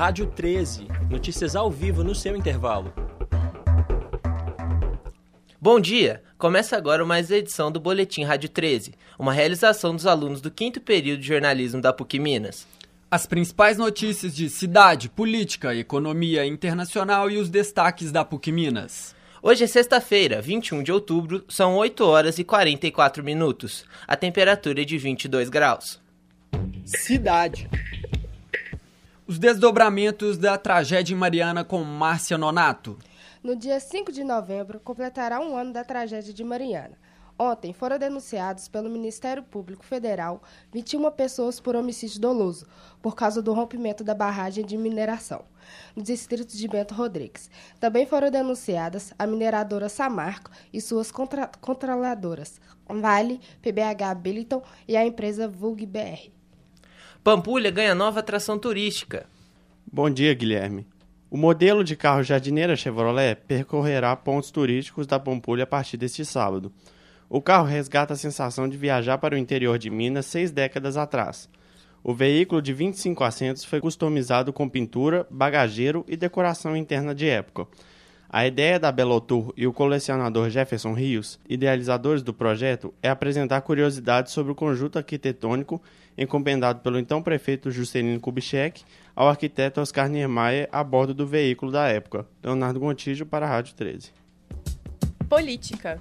Rádio 13. Notícias ao vivo no seu intervalo. Bom dia! Começa agora mais uma edição do Boletim Rádio 13, uma realização dos alunos do quinto período de jornalismo da PUC Minas. As principais notícias de cidade, política, economia internacional e os destaques da PUC Minas. Hoje é sexta-feira, 21 de outubro, são 8 horas e 44 minutos. A temperatura é de 22 graus. Cidade. Os desdobramentos da tragédia em Mariana com Márcia Nonato. No dia 5 de novembro, completará um ano da tragédia de Mariana. Ontem foram denunciados pelo Ministério Público Federal 21 pessoas por homicídio doloso, por causa do rompimento da barragem de mineração, no distrito de Bento Rodrigues. Também foram denunciadas a mineradora Samarco e suas contra controladoras, Vale, PBH Billiton e a empresa Vulg BR. Pampulha ganha nova atração turística. Bom dia, Guilherme. O modelo de carro jardineira Chevrolet percorrerá pontos turísticos da Pampulha a partir deste sábado. O carro resgata a sensação de viajar para o interior de Minas seis décadas atrás. O veículo de 25 assentos foi customizado com pintura, bagageiro e decoração interna de época. A ideia da Belotour e o colecionador Jefferson Rios, idealizadores do projeto, é apresentar curiosidades sobre o conjunto arquitetônico encomendado pelo então prefeito Juscelino Kubitschek ao arquiteto Oscar Niemeyer a bordo do veículo da época. Leonardo Gontijo para a Rádio 13. Política.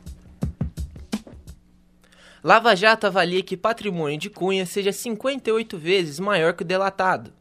Lava Jato avalia que patrimônio de Cunha seja 58 vezes maior que o delatado.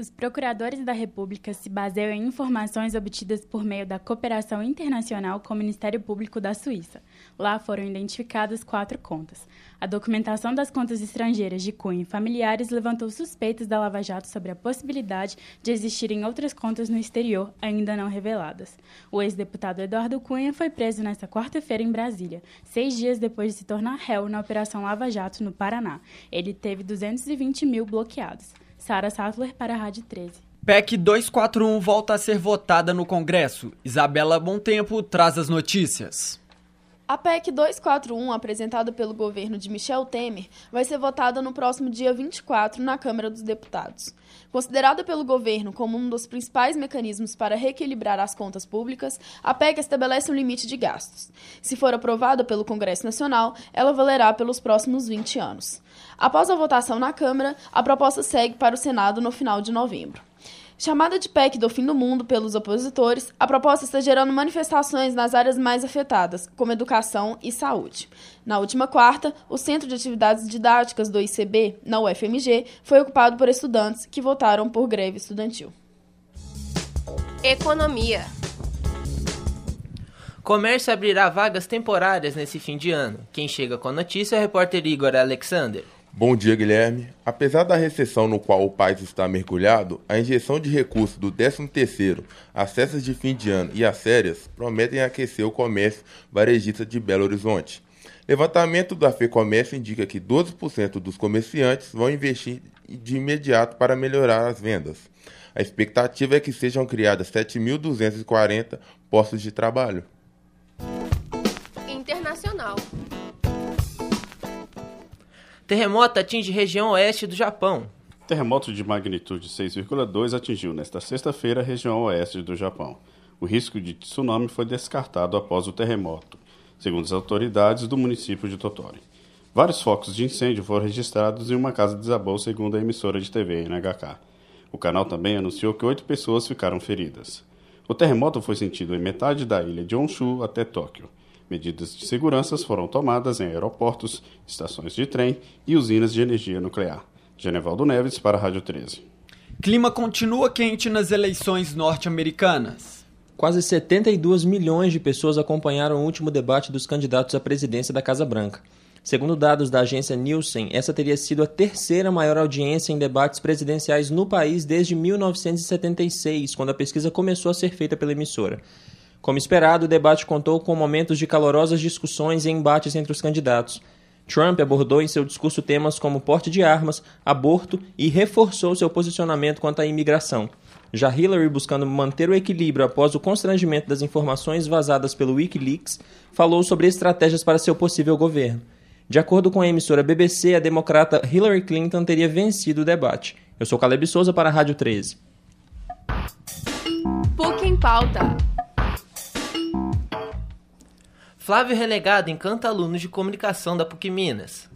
Os procuradores da República se baseiam em informações obtidas por meio da cooperação internacional com o Ministério Público da Suíça. Lá foram identificadas quatro contas. A documentação das contas estrangeiras de Cunha e familiares levantou suspeitas da Lava Jato sobre a possibilidade de existirem outras contas no exterior ainda não reveladas. O ex-deputado Eduardo Cunha foi preso nesta quarta-feira em Brasília, seis dias depois de se tornar réu na Operação Lava Jato no Paraná. Ele teve 220 mil bloqueados. Sara Sattler para a Rádio 13. PEC 241 volta a ser votada no Congresso. Isabela Tempo traz as notícias. A PEC 241, apresentada pelo governo de Michel Temer, vai ser votada no próximo dia 24 na Câmara dos Deputados. Considerada pelo governo como um dos principais mecanismos para reequilibrar as contas públicas, a PEC estabelece um limite de gastos. Se for aprovada pelo Congresso Nacional, ela valerá pelos próximos 20 anos. Após a votação na Câmara, a proposta segue para o Senado no final de novembro. Chamada de PEC do fim do mundo pelos opositores, a proposta está gerando manifestações nas áreas mais afetadas, como educação e saúde. Na última quarta, o Centro de Atividades Didáticas do ICB, na UFMG, foi ocupado por estudantes que votaram por greve estudantil. Economia. Comércio abrirá vagas temporárias nesse fim de ano. Quem chega com a notícia é o repórter Igor Alexander. Bom dia, Guilherme. Apesar da recessão no qual o país está mergulhado, a injeção de recursos do 13º, as de fim de ano e as férias prometem aquecer o comércio varejista de Belo Horizonte. Levantamento da FEComércio indica que 12% dos comerciantes vão investir de imediato para melhorar as vendas. A expectativa é que sejam criadas 7.240 postos de trabalho. Terremoto atinge região oeste do Japão. Terremoto de magnitude 6,2 atingiu nesta sexta-feira a região oeste do Japão. O risco de tsunami foi descartado após o terremoto, segundo as autoridades do município de Totori. Vários focos de incêndio foram registrados e uma casa desabou, segundo a emissora de TV NHK. O canal também anunciou que oito pessoas ficaram feridas. O terremoto foi sentido em metade da ilha de Honshu até Tóquio. Medidas de segurança foram tomadas em aeroportos, estações de trem e usinas de energia nuclear. Genevaldo Neves para a Rádio 13. Clima continua quente nas eleições norte-americanas. Quase 72 milhões de pessoas acompanharam o último debate dos candidatos à presidência da Casa Branca. Segundo dados da agência Nielsen, essa teria sido a terceira maior audiência em debates presidenciais no país desde 1976, quando a pesquisa começou a ser feita pela emissora. Como esperado, o debate contou com momentos de calorosas discussões e embates entre os candidatos. Trump abordou em seu discurso temas como porte de armas, aborto e reforçou seu posicionamento quanto à imigração. Já Hillary, buscando manter o equilíbrio após o constrangimento das informações vazadas pelo Wikileaks, falou sobre estratégias para seu possível governo. De acordo com a emissora BBC, a democrata Hillary Clinton teria vencido o debate. Eu sou Caleb Souza para a Rádio 13. PUC em Pauta. Flávio Renegado encanta alunos de comunicação da PUC Minas.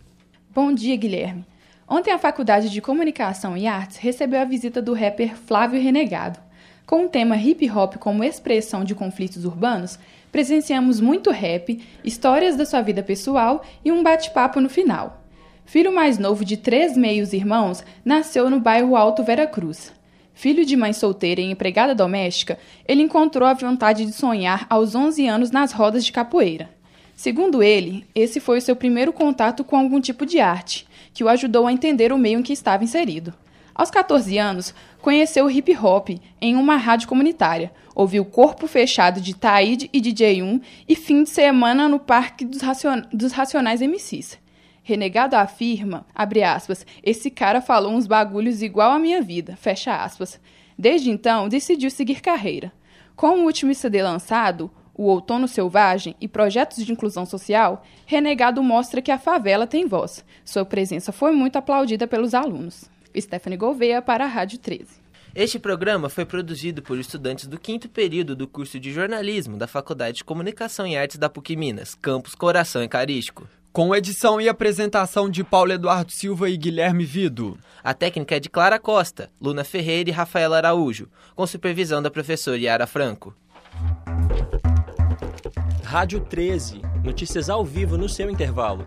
Bom dia, Guilherme. Ontem a Faculdade de Comunicação e Artes recebeu a visita do rapper Flávio Renegado. Com o tema hip hop como expressão de conflitos urbanos, presenciamos muito rap, histórias da sua vida pessoal e um bate-papo no final. Filho mais novo de três meios irmãos, nasceu no bairro Alto Vera Cruz. Filho de mãe solteira e empregada doméstica, ele encontrou a vontade de sonhar aos 11 anos nas rodas de capoeira. Segundo ele, esse foi o seu primeiro contato com algum tipo de arte, que o ajudou a entender o meio em que estava inserido. Aos 14 anos, conheceu o hip hop em uma rádio comunitária, ouviu Corpo Fechado de Taíde e DJ1 e fim de semana no Parque dos, Racion... dos Racionais MCs. Renegado afirma, abre aspas, esse cara falou uns bagulhos igual à minha vida, fecha aspas. Desde então, decidiu seguir carreira. Com o último CD lançado, O Outono Selvagem e projetos de inclusão social, Renegado mostra que a favela tem voz. Sua presença foi muito aplaudida pelos alunos. Stephanie Gouveia para a Rádio 13. Este programa foi produzido por estudantes do quinto período do curso de jornalismo da Faculdade de Comunicação e Artes da PUC Minas, campus Coração Eucarístico. Com edição e apresentação de Paulo Eduardo Silva e Guilherme Vido. A técnica é de Clara Costa, Luna Ferreira e Rafaela Araújo, com supervisão da professora Yara Franco. Rádio 13. Notícias ao vivo no seu intervalo.